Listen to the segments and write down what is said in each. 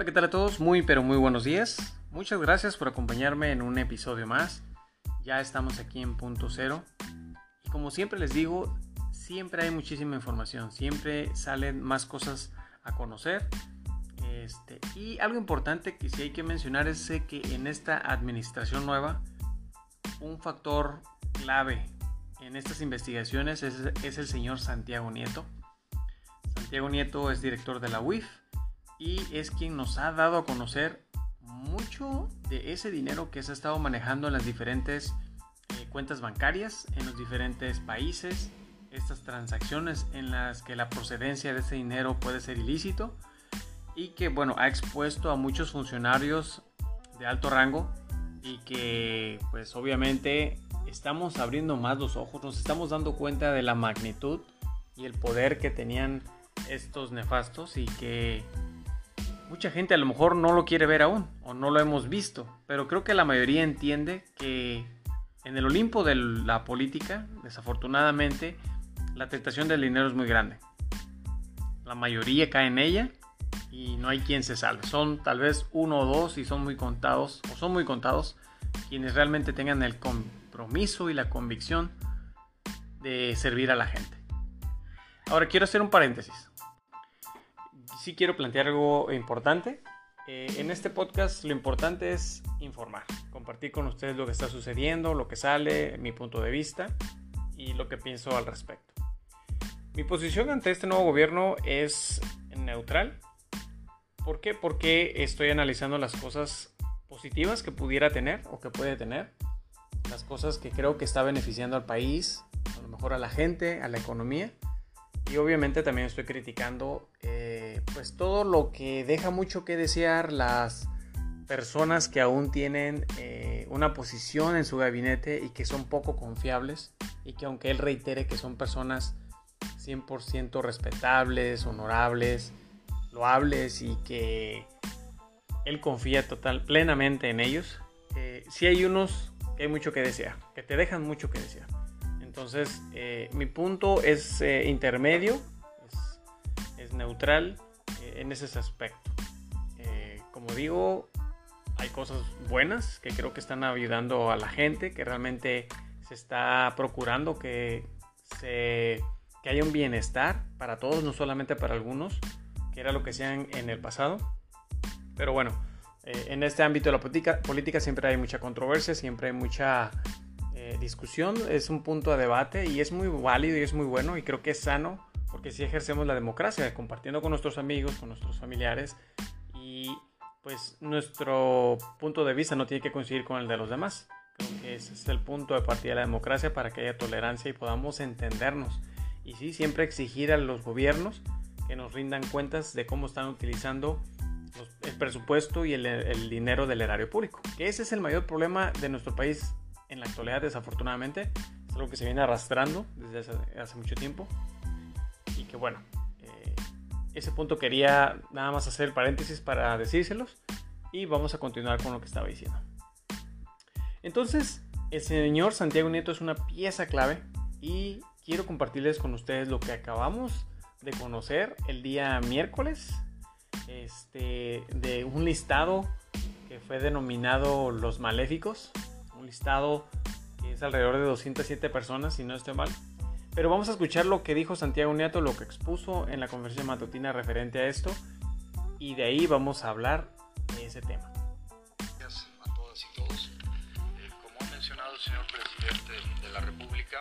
Hola, ¿qué tal a todos? Muy, pero muy buenos días. Muchas gracias por acompañarme en un episodio más. Ya estamos aquí en punto cero. Y como siempre les digo, siempre hay muchísima información, siempre salen más cosas a conocer. Este, y algo importante que sí hay que mencionar es que en esta administración nueva, un factor clave en estas investigaciones es, es el señor Santiago Nieto. Santiago Nieto es director de la UIF y es quien nos ha dado a conocer mucho de ese dinero que se ha estado manejando en las diferentes eh, cuentas bancarias, en los diferentes países, estas transacciones en las que la procedencia de ese dinero puede ser ilícito y que bueno ha expuesto a muchos funcionarios de alto rango y que pues obviamente estamos abriendo más los ojos, nos estamos dando cuenta de la magnitud y el poder que tenían estos nefastos y que mucha gente a lo mejor no lo quiere ver aún o no lo hemos visto, pero creo que la mayoría entiende que en el Olimpo de la política, desafortunadamente, la tentación del dinero es muy grande. La mayoría cae en ella y no hay quien se salve. Son tal vez uno o dos y son muy contados o son muy contados quienes realmente tengan el compromiso y la convicción de servir a la gente. Ahora quiero hacer un paréntesis sí quiero plantear algo importante. Eh, en este podcast lo importante es informar, compartir con ustedes lo que está sucediendo, lo que sale, mi punto de vista y lo que pienso al respecto. Mi posición ante este nuevo gobierno es neutral. ¿Por qué? Porque estoy analizando las cosas positivas que pudiera tener o que puede tener, las cosas que creo que está beneficiando al país, a lo mejor a la gente, a la economía y obviamente también estoy criticando eh, pues todo lo que deja mucho que desear las personas que aún tienen eh, una posición en su gabinete y que son poco confiables y que aunque él reitere que son personas 100% respetables, honorables, loables y que él confía total, plenamente en ellos, eh, sí hay unos que hay mucho que desear, que te dejan mucho que desear. Entonces, eh, mi punto es intermedio, es, neutral eh, en ese aspecto. como digo, hay cosas buenas que creo que están ayudando a la gente, que realmente se está procurando que, se, que haya un bienestar para todos, no solamente para algunos, que era lo que hacían en el pasado. Pero bueno, en este ámbito de la política, política siempre hay mucha controversia, siempre hay mucha discusión, es un punto de debate y es muy válido y es muy bueno y creo que es sano porque si ejercemos la democracia, compartiendo con nuestros amigos, con nuestros familiares y pues nuestro punto de vista no tiene que coincidir con el de los demás. Creo que ese es el punto de partida de la democracia para que haya tolerancia y podamos entendernos. Y sí, siempre exigir a los gobiernos que nos rindan cuentas de cómo están utilizando el presupuesto y el, el dinero del erario público. Que ese es el mayor problema de nuestro país en la actualidad, desafortunadamente. Es algo que se viene arrastrando desde hace, mucho tiempo. Que bueno, eh, ese punto quería nada más hacer paréntesis para decírselos. Y vamos a continuar con lo que estaba diciendo. Entonces, el señor Santiago Nieto es una pieza clave y quiero compartirles con ustedes lo que acabamos de conocer el día miércoles este, de un listado que fue denominado Los Maléficos un listado que es alrededor de 207 personas, si no estoy mal. Pero vamos a escuchar lo que dijo Santiago Nieto, lo que expuso en la conferencia matutina referente a esto, y de ahí vamos a hablar de ese tema. Gracias a todas y todos. Eh, como ha mencionado el señor presidente de la República,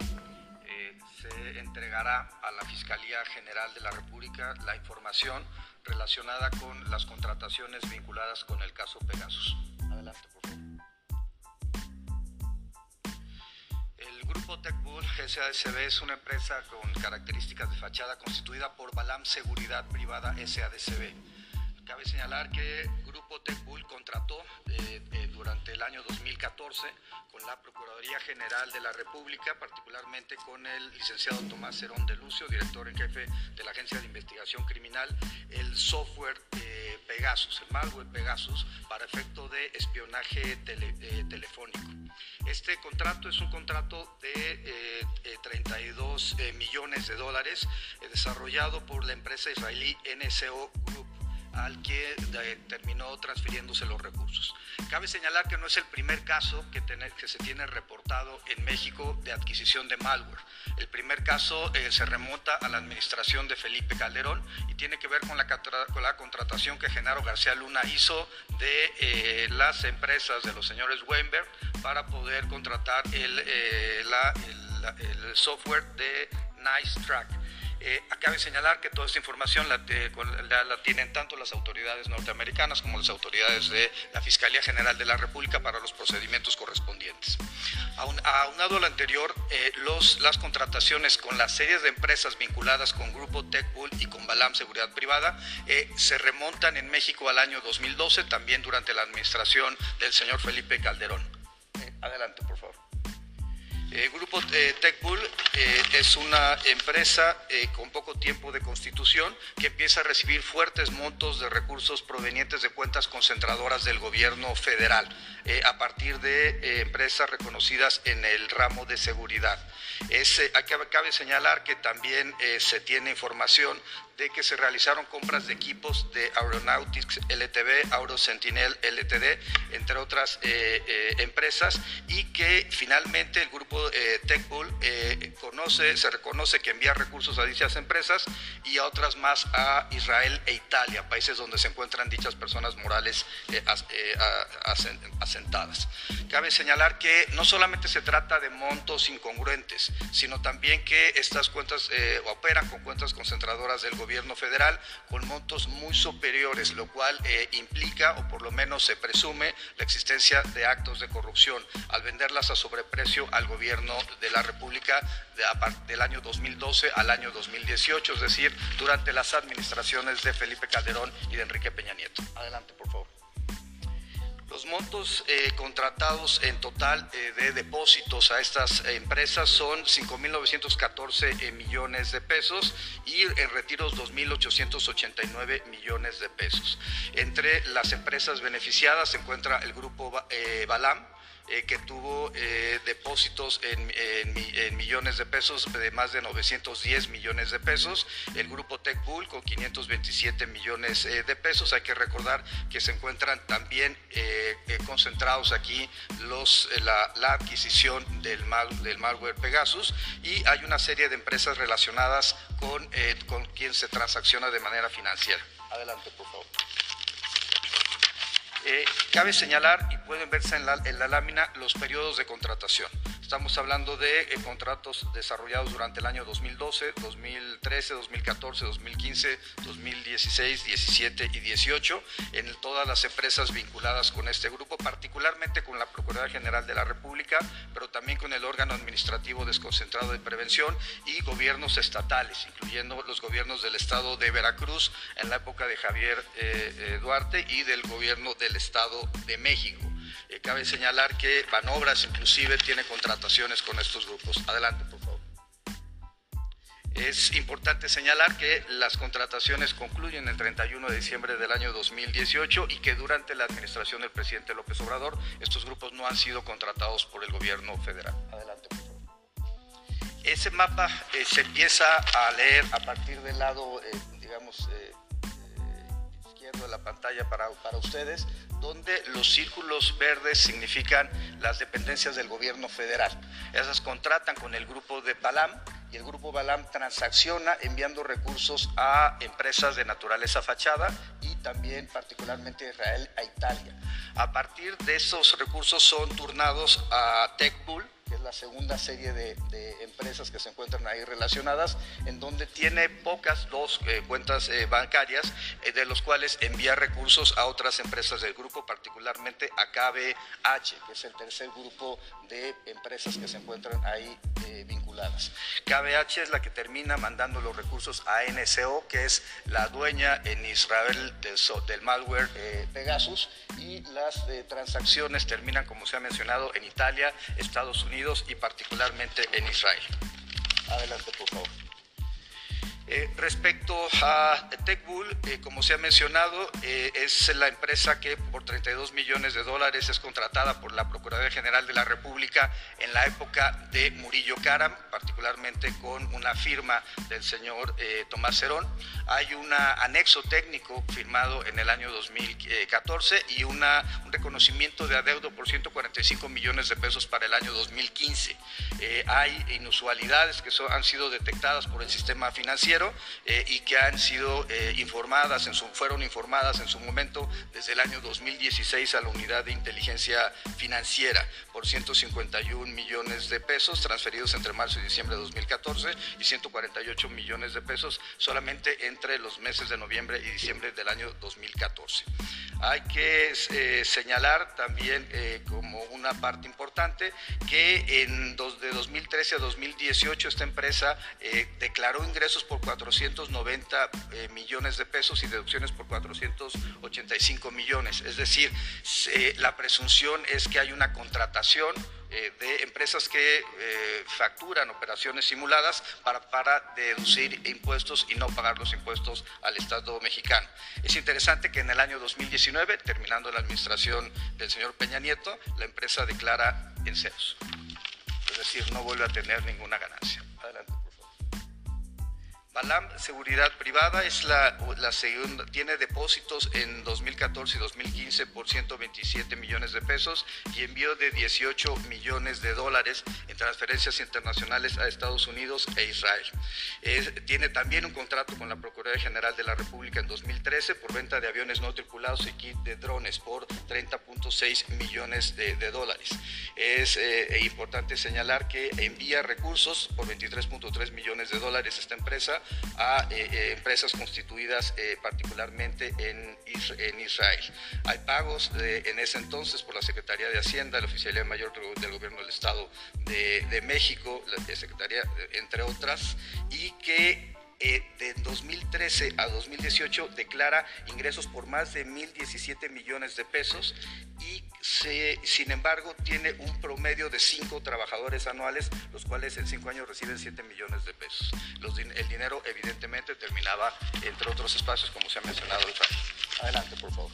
eh, se entregará a la Fiscalía General de la República la información relacionada con las contrataciones vinculadas con el caso Pegasus. Adelante, por favor. Grupo TechBull SADCB es una empresa con características de fachada constituida por Balam Seguridad Privada SADCB. Cabe señalar que Grupo TechBull contrató eh, eh, durante el año 2014 con la Procuraduría General de la República, particularmente con el licenciado Tomás Herón de Lucio, director en jefe de la Agencia de Investigación Criminal, el software eh, Pegasus, el malware Pegasus, para efecto de espionaje telefónico. Este contrato es un contrato de 32 millones de dólares desarrollado por la empresa israelí NSO Group al que terminó transfiriéndose los recursos. Cabe señalar que no es el primer caso que, que se tiene reportado en México de adquisición de malware. El primer caso eh, se remonta a la administración de Felipe Calderón y tiene que ver con la, con la contratación que Genaro García Luna hizo de eh, las empresas de los señores Weinberg para poder contratar el, eh, software de Nice Track. Eh, acabe señalar que toda esta información la, tienen tanto las autoridades norteamericanas como las autoridades de la Fiscalía General de la República para los procedimientos correspondientes. aunado a lo anterior, eh, las contrataciones con las series de empresas vinculadas con Grupo TechBull y con Balam Seguridad Privada eh, se remontan en México al año 2012, también durante la administración del señor Felipe Calderón. adelante, por favor. El eh, Grupo eh, TechBull eh, es una empresa con poco tiempo de constitución que empieza a recibir fuertes montos de recursos provenientes de cuentas concentradoras del gobierno federal a partir de empresas reconocidas en el ramo de seguridad. Es, cabe señalar que también se tiene información de que se realizaron compras de equipos de Aeronautics LTD, Aerosentinel LTD, entre otras eh, eh, empresas, y que finalmente el grupo eh, TechBull eh, conoce, se reconoce que envía recursos a dichas empresas y a otras más a Israel e Italia, países donde se encuentran dichas personas morales asentadas. Cabe señalar que no solamente se trata de montos incongruentes, sino también que estas cuentas operan con cuentas concentradoras del gobierno gobierno federal con montos muy superiores, lo cual eh, implica, o por lo menos se presume, la existencia de actos de corrupción al venderlas a sobreprecio al gobierno de la República de, del año 2012 al año 2018, es decir, durante las administraciones de Felipe Calderón y de Enrique Peña Nieto. Adelante, por favor. Los montos eh, contratados en total eh, de depósitos a estas empresas son 5.914 eh, millones de pesos y en retiros 2.889 millones de pesos. Entre las empresas beneficiadas se encuentra el grupo Balam, eh, que tuvo eh, depósitos en, millones de pesos de más de 910 millones de pesos, el grupo TechBull con 527 millones eh, de pesos. Hay que recordar que se encuentran también concentrados aquí los, la, adquisición del, del malware Pegasus y hay una serie de empresas relacionadas con, con quien se transacciona de manera financiera. Adelante, por favor. Eh, cabe señalar, y pueden verse en la, lámina, los periodos de contratación. Estamos hablando de eh, contratos desarrollados durante el año 2012, 2013, 2014, 2015, 2016, 17 y 18 en todas las empresas vinculadas con este grupo, particularmente con la Procuraduría General de la República, pero también con el órgano administrativo desconcentrado de prevención y gobiernos estatales, incluyendo los gobiernos del estado de Veracruz en la época de Javier eh, Duarte y del gobierno de Estado de México. Eh, cabe señalar que Banobras inclusive tiene contrataciones con estos grupos. Adelante, por favor. Es importante señalar que las contrataciones concluyen el 31 de diciembre del año 2018 y que durante la administración del presidente López Obrador estos grupos no han sido contratados por el gobierno federal. Adelante, por favor. Ese mapa eh, se empieza a leer a partir del lado, eh, digamos, de la pantalla para, para ustedes, donde los círculos verdes significan las dependencias del gobierno federal. Esas contratan con el grupo de Balam y el grupo Balam transacciona enviando recursos a empresas de naturaleza fachada y también particularmente Israel a Italia. A partir de esos recursos son turnados a TechBull, que es la segunda serie de, empresas que se encuentran ahí relacionadas, en donde tiene pocas dos eh, cuentas eh, bancarias, eh, de los cuales envía recursos a otras empresas del grupo, particularmente a KBH, que es el tercer grupo de empresas que se encuentran ahí vinculadas. KBH es la que termina mandando los recursos a NCO, que es la dueña en Israel del, del malware Pegasus, y las transacciones terminan, como se ha mencionado, en Italia, Estados Unidos, y particularmente en Israel. Adelante, por favor. Eh, respecto a TechBull, eh, como se ha mencionado, eh, es la empresa que por 32 millones de dólares es contratada por la Procuraduría General de la República en la época de Murillo Karam, particularmente con una firma del señor Tomás Cerón. Hay un anexo técnico firmado en el año 2014 y un reconocimiento de adeudo por 145 millones de pesos para el año 2015. hay inusualidades que han sido detectadas por el sistema financiero eh, y que han sido eh, informadas, en su, fueron informadas en su momento desde el año 2016 a la Unidad de Inteligencia Financiera por 151 millones de pesos transferidos entre marzo y diciembre de 2014 y 148 millones de pesos solamente entre los meses de noviembre y diciembre del año 2014. Hay que eh, señalar también como una parte importante que en dos, de 2013 a 2018 esta empresa declaró ingresos por 490 eh, millones de pesos y deducciones por 485 millones. Es decir, la presunción es que hay una contratación eh, de empresas que eh, facturan operaciones simuladas para, para deducir impuestos y no pagar los impuestos al Estado mexicano. Es interesante que en el año 2019, terminando la administración del señor Peña Nieto, la empresa declara en ceros. Es decir, no vuelve a tener ninguna ganancia. Balam Seguridad Privada es la, segunda, tiene depósitos en 2014 y 2015 por 127 millones de pesos y envío de 18 millones de dólares en transferencias internacionales a Estados Unidos e Israel. tiene también un contrato con la Procuraduría General de la República en 2013 por venta de aviones no tripulados y kit de drones por 30.6 millones de, dólares. Es eh, importante señalar que envía recursos por 23.3 millones de dólares esta empresa a eh, eh, empresas constituidas eh, particularmente en, en, Israel. Hay pagos en ese entonces por la Secretaría de Hacienda, la Oficialía Mayor del Gobierno del Estado de, de México, la Secretaría, entre otras, y que de 2013 a 2018 declara ingresos por más de 1.017 millones de pesos y sin embargo tiene un promedio de 5 trabajadores anuales, los cuales en 5 años reciben 7 millones de pesos. el dinero evidentemente terminaba entre otros espacios como se ha mencionado. Adelante, por favor.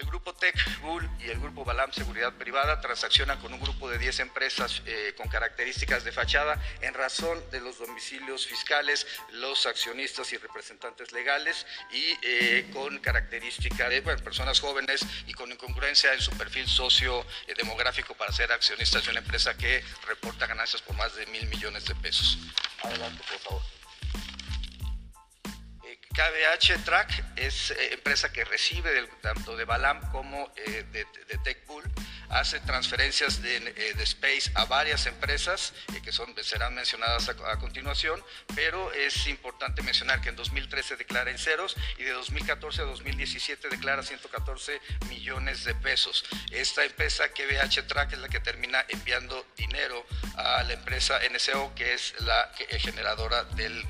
El grupo Tech Bull y el grupo Balam Seguridad Privada transaccionan con un grupo de 10 empresas eh, con características de fachada en razón de los domicilios fiscales, los accionistas y representantes legales y eh, con características de personas jóvenes y con incongruencia en su perfil socio-demográfico para ser accionistas de una empresa que reporta ganancias por más de mil millones de pesos. Adelante, por favor. KBH Track es eh, empresa que recibe tanto de Balam como eh, de, de TechPool, hace transferencias de, eh, Space a varias empresas que son, serán mencionadas a, continuación, pero es importante mencionar que en 2013 declara en ceros y de 2014 a 2017 declara 114 millones de pesos. Esta empresa KBH Track es la que termina enviando dinero a la empresa NSO, que es la generadora del,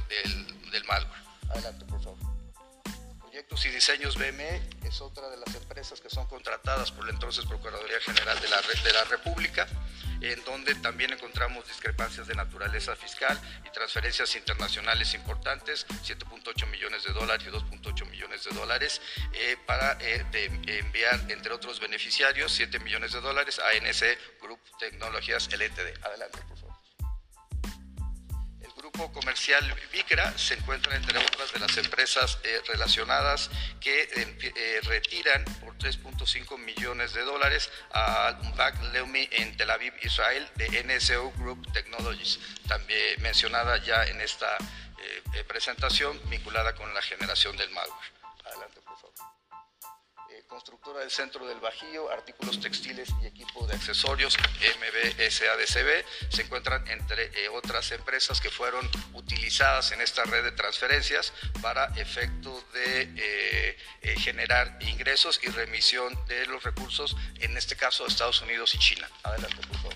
del malware. Adelante, por favor. Proyectos y Diseños BME es otra de las empresas que son contratadas por la entonces Procuraduría General de la, de la República, en donde también encontramos discrepancias de naturaleza fiscal y transferencias internacionales importantes, 7.8 millones de dólares y 2.8 millones de dólares, eh, para eh, enviar, entre otros beneficiarios, 7 millones de dólares a NC Group Tecnologías LTD. Adelante, por favor grupo comercial Vicra se encuentra entre otras de las empresas eh, relacionadas que eh, retiran por 3.5 millones de dólares a Back Leumi en Tel Aviv, Israel, de NSO Group Technologies, también mencionada ya en esta eh, presentación vinculada con la generación del malware. Adelante, por favor constructora del centro del Bajío, artículos textiles y equipo de accesorios MBSADCB, se encuentran entre eh, otras empresas que fueron utilizadas en esta red de transferencias para efecto de eh, eh, generar ingresos y remisión de los recursos, en este caso Estados Unidos y China. Adelante, por favor.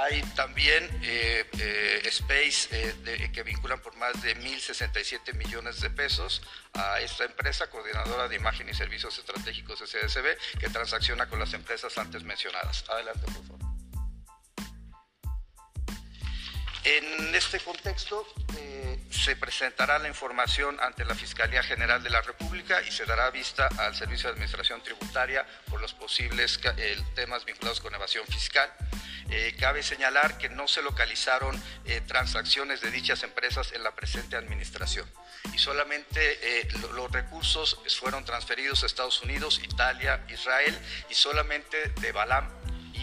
Hay también eh, eh, Space eh, que vinculan por más de 1.067 millones de pesos a esta empresa, coordinadora de imagen y servicios estratégicos SDSB, que transacciona con las empresas antes mencionadas. Adelante, por favor. En este contexto, se presentará la información ante la Fiscalía General de la República y se dará vista al Servicio de Administración Tributaria por los posibles temas vinculados con evasión fiscal. Eh, cabe señalar que no se localizaron transacciones de dichas empresas en la presente administración y solamente los recursos fueron transferidos a Estados Unidos, Italia, Israel y solamente de Balam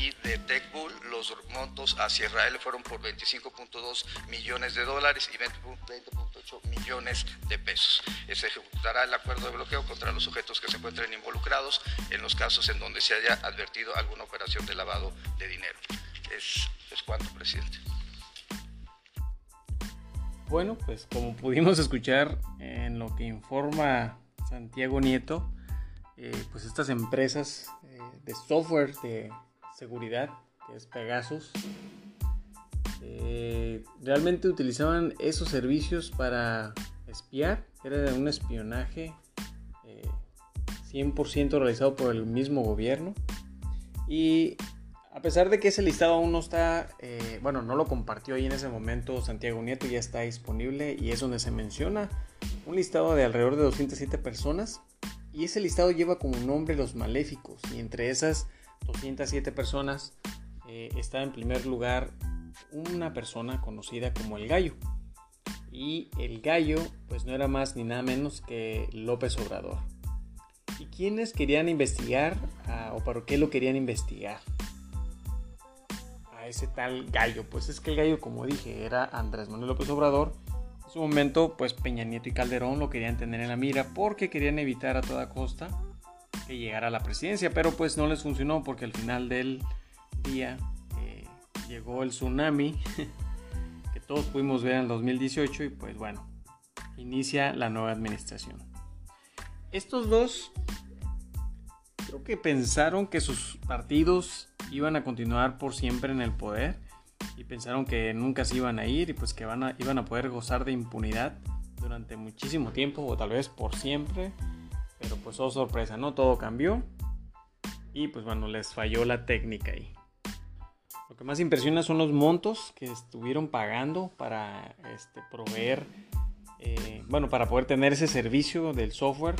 y de TechBull los montos hacia Israel fueron por 25.2 millones de dólares y 20.8 millones de pesos. Se ejecutará el acuerdo de bloqueo contra los sujetos que se encuentren involucrados en los casos en donde se haya advertido alguna operación de lavado de dinero. Es, es presidente. Bueno, pues como pudimos escuchar en lo que informa Santiago Nieto, eh, pues estas empresas eh, de software de seguridad, que es Pegasus, eh, realmente utilizaban esos servicios para espiar, era un espionaje 100% realizado por el mismo gobierno y a pesar de que ese listado aún no está, bueno, no lo compartió ahí en ese momento Santiago Nieto, ya está disponible y es donde se menciona un listado de alrededor de 207 personas y ese listado lleva como nombre los maléficos y entre esas 207 personas eh, está en primer lugar una persona conocida como el gallo y el gallo pues no era más ni nada menos que López Obrador. ¿Y quiénes querían investigar o para qué lo querían investigar? Ese tal gallo. Pues es que el gallo, como dije, era Andrés Manuel López Obrador su momento, pues Peña Nieto y Calderón lo querían tener en la mira porque querían evitar a toda costa que llegara a la presidencia, pero pues no les funcionó porque al final del día eh, llegó el tsunami que todos pudimos ver en el 2018 y pues bueno, inicia la nueva administración. Estos dos creo que pensaron que sus partidos iban a continuar por siempre en el poder y pensaron que nunca se iban a ir y pues que van a, iban a poder gozar de impunidad durante muchísimo tiempo o tal vez por siempre. Pero pues oh sorpresa, ¿no? Todo cambió y pues bueno, les falló la técnica ahí. Lo que más impresiona son los montos que estuvieron pagando para este, proveer, eh, bueno, para poder tener ese servicio del software,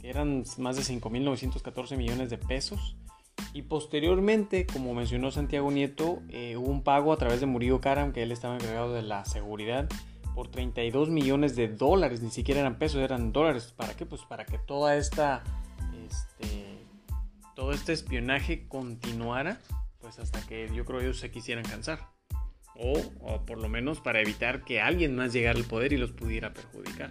que eran más de 5.914 millones de pesos. Y posteriormente, como mencionó Santiago Nieto, eh, hubo un pago a través de Murillo Karam, que él estaba encargado de la seguridad, por 32 millones de dólares, ni siquiera eran pesos, eran dólares. ¿Para qué? Pues para que toda esta, este, todo este espionaje continuara, pues hasta que yo creo ellos se quisieran cansar. O, o por lo menos para evitar que alguien más llegara al poder y los pudiera perjudicar.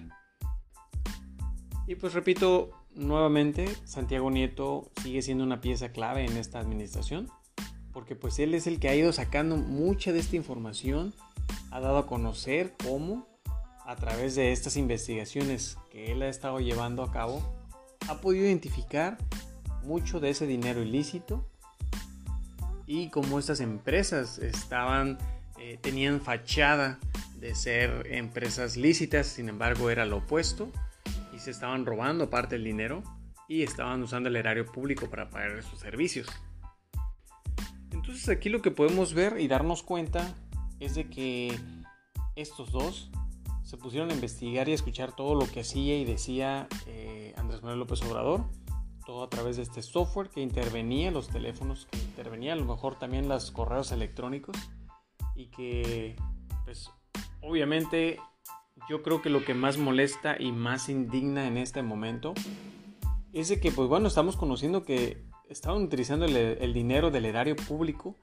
Y pues repito, nuevamente Santiago Nieto sigue siendo una pieza clave en esta administración, porque pues él es el que ha ido sacando mucha de esta información, ha dado a conocer cómo a través de estas investigaciones que él ha estado llevando a cabo, ha podido identificar mucho de ese dinero ilícito y cómo estas empresas estaban, eh, tenían fachada de ser empresas lícitas, sin embargo era lo opuesto se estaban robando parte del dinero y estaban usando el erario público para pagar sus servicios. Entonces aquí lo que podemos ver y darnos cuenta es de que estos dos se pusieron a investigar y a escuchar todo lo que hacía y decía eh, Andrés Manuel López Obrador, todo a través de este software que intervenía los teléfonos, que intervenía a lo mejor también los correos electrónicos y que pues obviamente yo creo que lo que más molesta y más indigna en este momento es de que, pues bueno, estamos conociendo que estaban utilizando el, dinero del erario público,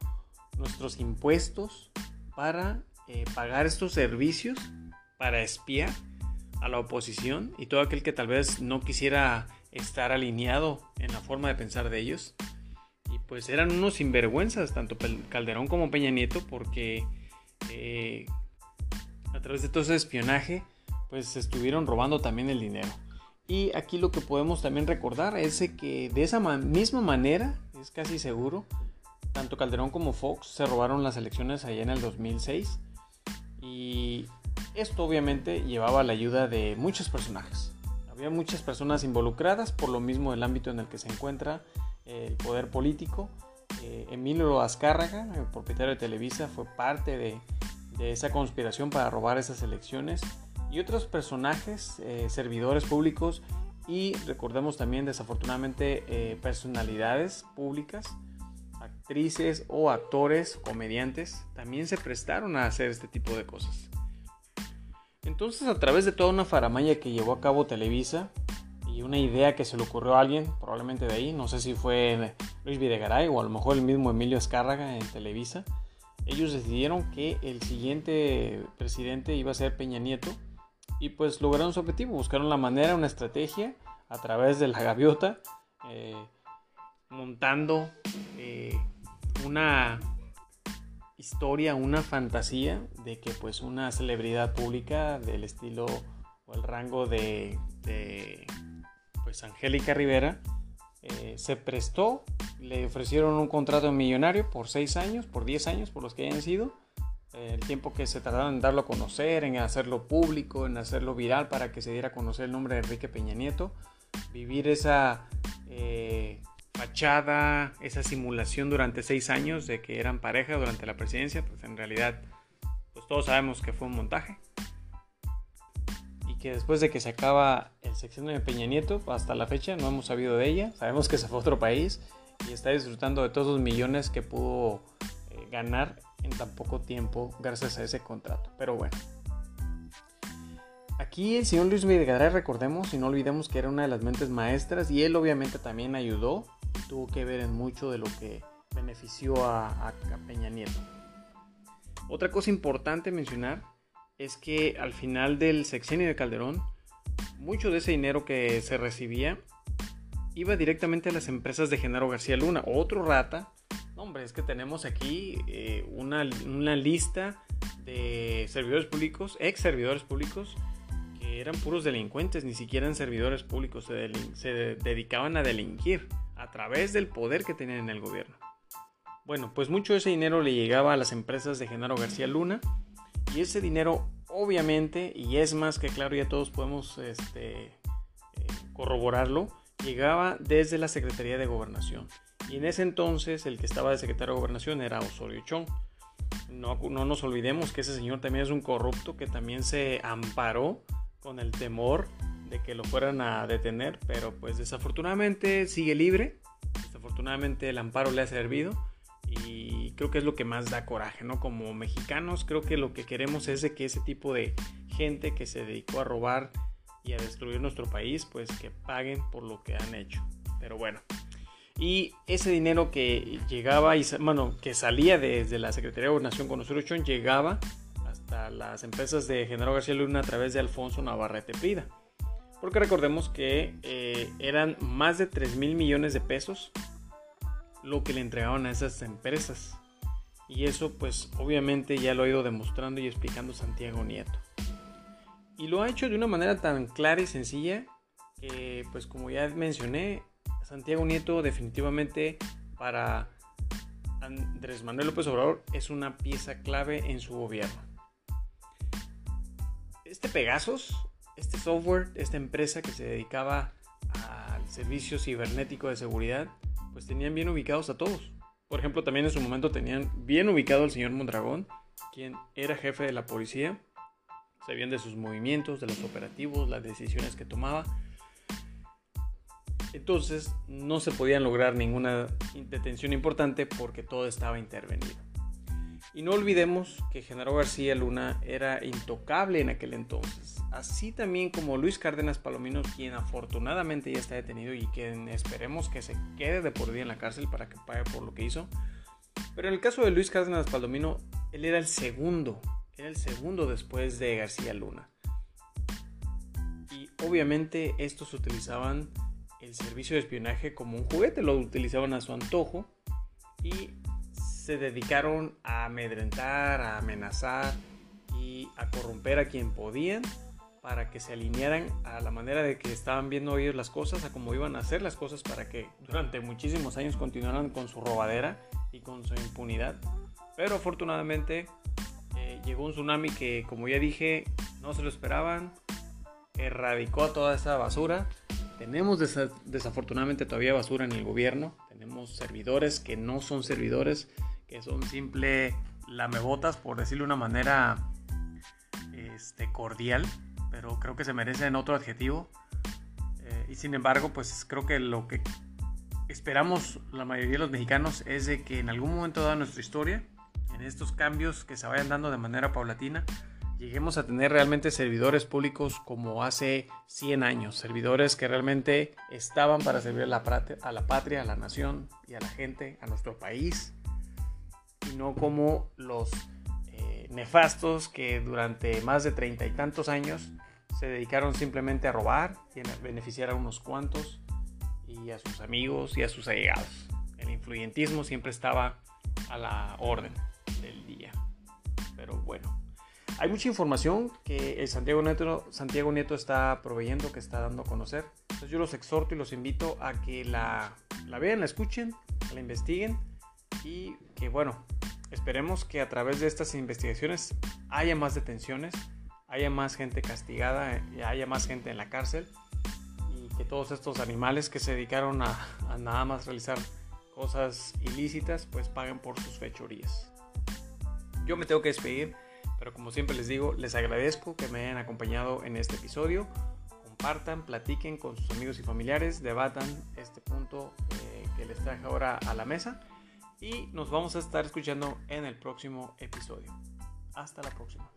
nuestros impuestos, para eh, pagar estos servicios, para espiar a la oposición y todo aquel que tal vez no quisiera estar alineado en la forma de pensar de ellos. Y pues eran unos sinvergüenzas, tanto Calderón como Peña Nieto, porque eh, través de todo ese espionaje, pues estuvieron robando también el dinero. Y aquí lo que podemos también recordar es que de esa misma manera, es casi seguro, tanto Calderón como Fox se robaron las elecciones allá en el 2006. Y esto obviamente llevaba la ayuda de muchos personajes. Había muchas personas involucradas por lo mismo del ámbito en el que se encuentra el poder político. Eh, Emilio Azcárraga, el propietario de Televisa, fue parte de, de esa conspiración para robar esas elecciones y otros personajes, eh, servidores públicos y recordemos también desafortunadamente eh, personalidades públicas, actrices o actores, comediantes, también se prestaron a hacer este tipo de cosas. Entonces a través de toda una faramaya que llevó a cabo Televisa y una idea que se le ocurrió a alguien, probablemente de ahí, no sé si fue Luis Videgaray o a lo mejor el mismo Emilio Escárraga en Televisa, ellos decidieron que el siguiente presidente iba a ser Peña Nieto y pues lograron su objetivo, buscaron la manera, una estrategia a través de la gaviota, eh, montando eh, una historia, una fantasía de que pues una celebridad pública del estilo o el rango de, pues Angélica Rivera eh, se prestó, le ofrecieron un contrato millonario por 6 años, por 10 años, por los que hayan sido, el tiempo que se tardaron en darlo a conocer, en hacerlo público, en hacerlo viral para que se diera a conocer el nombre de Enrique Peña Nieto, vivir esa eh, fachada, esa simulación durante seis años de que eran pareja durante la presidencia, pues en realidad pues todos sabemos que fue un montaje. Y que después de que se acaba el sexenio de Peña Nieto, hasta la fecha no hemos sabido de ella, sabemos que se fue a otro país y está disfrutando de todos los millones que pudo eh, ganar en tan poco tiempo gracias a ese contrato. Pero bueno. Aquí el señor Luis Videgaray, recordemos y no olvidemos que era una de las mentes maestras y él obviamente también ayudó tuvo que ver en mucho de lo que benefició a, a Peña Nieto. Otra cosa importante mencionar es que al final del sexenio de Calderón, mucho de ese dinero que se recibía iba directamente a las empresas de Genaro García Luna, otro rata hombre, es que tenemos aquí eh, una, lista de servidores públicos, ex servidores públicos, que eran puros delincuentes, ni siquiera eran servidores públicos, se, dedicaban a delinquir a través del poder que tenían en el gobierno. Bueno, pues mucho de ese dinero le llegaba a las empresas de Genaro García Luna y ese dinero obviamente, y es más que claro, ya todos podemos este, eh, corroborarlo, llegaba desde la Secretaría de Gobernación. Y en ese entonces el que estaba de secretario de gobernación era Osorio Chong. No, no nos olvidemos que ese señor también es un corrupto que también se amparó con el temor de que lo fueran a detener, pero pues desafortunadamente sigue libre. Desafortunadamente el amparo le ha servido y creo que es lo que más da coraje, ¿no? Como mexicanos creo que lo que queremos es de que ese tipo de gente que se dedicó a robar y a destruir nuestro país, pues que paguen por lo que han hecho. Pero bueno, y ese dinero que llegaba, y, bueno, que salía desde la Secretaría de Gobernación con Osorio llegaba hasta las empresas de General García Luna a través de Alfonso Navarrete Prida. Porque recordemos que eh, eran más de 3 mil millones de pesos lo que le entregaban a esas empresas. Y eso pues obviamente ya lo ha ido demostrando y explicando Santiago Nieto. Y lo ha hecho de una manera tan clara y sencilla que pues como ya mencioné Santiago Nieto definitivamente para Andrés Manuel López Obrador es una pieza clave en su gobierno. Este Pegasus, este software, esta empresa que se dedicaba al servicio cibernético de seguridad, pues tenían bien ubicados a todos. Por ejemplo, también en su momento tenían bien ubicado al señor Mondragón, quien era jefe de la policía. Sabían de sus movimientos, de los operativos, las decisiones que tomaba entonces no se podían lograr ninguna detención importante porque todo estaba intervenido. Y no olvidemos que Genaro García Luna era intocable en aquel entonces, así también como Luis Cárdenas Palomino, quien afortunadamente ya está detenido y quien esperemos que se quede de por vida en la cárcel para que pague por lo que hizo. Pero en el caso de Luis Cárdenas Palomino, él era el segundo, era el segundo después de García Luna. Y obviamente estos utilizaban el servicio de espionaje como un juguete, lo utilizaban a su antojo y se dedicaron a amedrentar, a amenazar y a corromper a quien podían para que se alinearan a la manera de que estaban viendo ellos las cosas, a cómo iban a hacer las cosas para que durante muchísimos años continuaran con su robadera y con su impunidad. Pero afortunadamente llegó un tsunami que, como ya dije, no se lo esperaban, erradicó toda esa basura tenemos desafortunadamente todavía basura en el gobierno. Tenemos servidores que no son servidores, que son simple lamebotas, por decirlo de una manera este, cordial, pero creo que se merecen otro adjetivo. Eh, y sin embargo, pues creo que lo que esperamos la mayoría de los mexicanos es de que en algún momento de nuestra historia, en estos cambios que se vayan dando de manera paulatina, lleguemos a tener realmente servidores públicos como hace 100 años, servidores que realmente estaban para servir a la, patria, a la nación y a la gente, a nuestro país, y no como los eh, nefastos que durante más de treinta y tantos años se dedicaron simplemente a robar y a beneficiar a unos cuantos y a sus amigos y a sus allegados. El influyentismo siempre estaba a la orden del día. Pero bueno, hay mucha información que el Santiago Nieto, Santiago Nieto está proveyendo, que está dando a conocer. Entonces yo los exhorto y los invito a que la, la vean, la escuchen, la investiguen y que bueno, esperemos que a través de estas investigaciones haya más detenciones, haya más gente castigada, y haya más gente en la cárcel y que todos estos animales que se dedicaron a, a nada más realizar cosas ilícitas pues paguen por sus fechorías. Yo me tengo que despedir. Pero como siempre les digo, les agradezco que me hayan acompañado en este episodio. Compartan, platiquen con sus amigos y familiares, debatan este punto eh, que les traje ahora a la mesa. Y nos vamos a estar escuchando en el próximo episodio. Hasta la próxima.